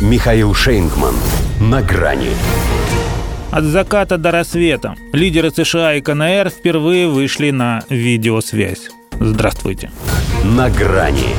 Михаил Шейнгман. На грани. От заката до рассвета лидеры США и КНР впервые вышли на видеосвязь. Здравствуйте. На грани.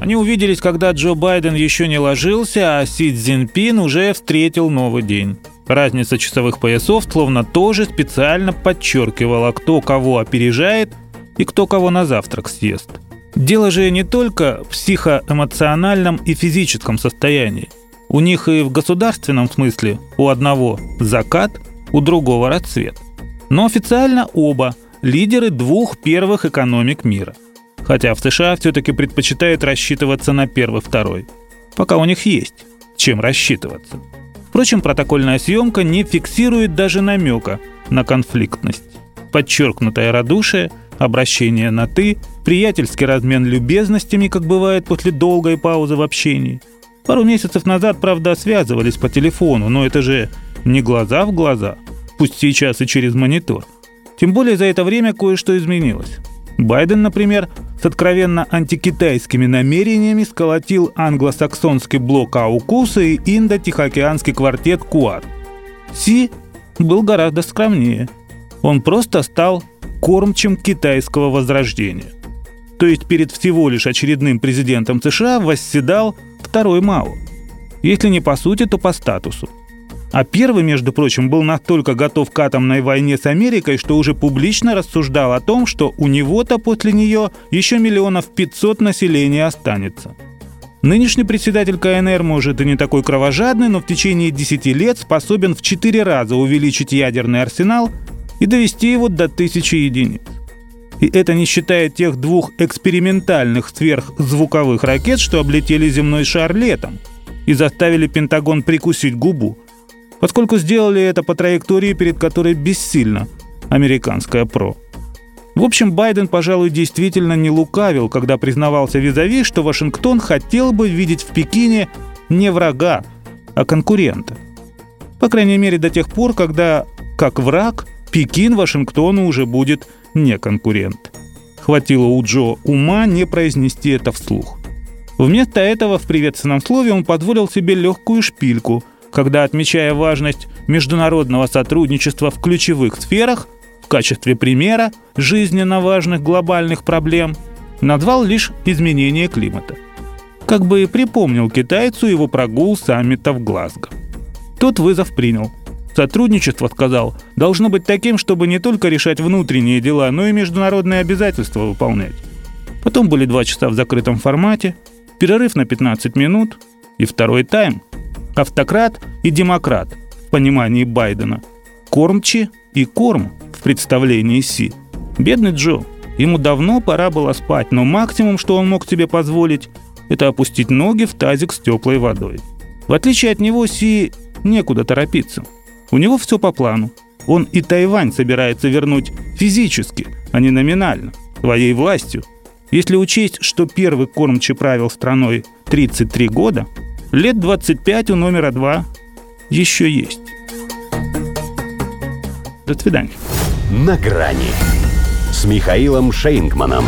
Они увиделись, когда Джо Байден еще не ложился, а Си Цзиньпин уже встретил новый день. Разница часовых поясов словно тоже специально подчеркивала, кто кого опережает и кто кого на завтрак съест. Дело же не только в психоэмоциональном и физическом состоянии. У них и в государственном смысле у одного закат, у другого расцвет. Но официально оба лидеры двух первых экономик мира. Хотя в США все-таки предпочитают рассчитываться на первый-второй. Пока у них есть чем рассчитываться. Впрочем, протокольная съемка не фиксирует даже намека на конфликтность. Подчеркнутое радушие – обращение на «ты», приятельский размен любезностями, как бывает после долгой паузы в общении. Пару месяцев назад, правда, связывались по телефону, но это же не глаза в глаза, пусть сейчас и через монитор. Тем более за это время кое-что изменилось. Байден, например, с откровенно антикитайскими намерениями сколотил англосаксонский блок Аукуса и индо-тихоокеанский квартет Куар. Си был гораздо скромнее. Он просто стал кормчем китайского возрождения. То есть перед всего лишь очередным президентом США восседал второй Мао. Если не по сути, то по статусу. А первый, между прочим, был настолько готов к атомной войне с Америкой, что уже публично рассуждал о том, что у него-то после нее еще миллионов пятьсот населения останется. Нынешний председатель КНР, может, и не такой кровожадный, но в течение 10 лет способен в 4 раза увеличить ядерный арсенал и довести его до тысячи единиц. И это не считая тех двух экспериментальных сверхзвуковых ракет, что облетели земной шар летом и заставили Пентагон прикусить губу, поскольку сделали это по траектории, перед которой бессильно американская ПРО. В общем, Байден, пожалуй, действительно не лукавил, когда признавался визави, что Вашингтон хотел бы видеть в Пекине не врага, а конкурента. По крайней мере, до тех пор, когда, как враг, Пекин Вашингтону уже будет не конкурент. Хватило у Джо ума не произнести это вслух. Вместо этого в приветственном слове он позволил себе легкую шпильку, когда, отмечая важность международного сотрудничества в ключевых сферах, в качестве примера жизненно важных глобальных проблем, назвал лишь изменение климата. Как бы и припомнил китайцу его прогул саммита в Глазго. Тот вызов принял – Сотрудничество, сказал, должно быть таким, чтобы не только решать внутренние дела, но и международные обязательства выполнять. Потом были два часа в закрытом формате, перерыв на 15 минут и второй тайм. Автократ и демократ в понимании Байдена. Кормчи и корм в представлении Си. Бедный Джо. Ему давно пора было спать, но максимум, что он мог себе позволить, это опустить ноги в тазик с теплой водой. В отличие от него, Си некуда торопиться – у него все по плану. Он и Тайвань собирается вернуть физически, а не номинально, своей властью. Если учесть, что первый кормчий правил страной 33 года, лет 25 у номера 2 еще есть. До свидания. На грани с Михаилом Шейнгманом.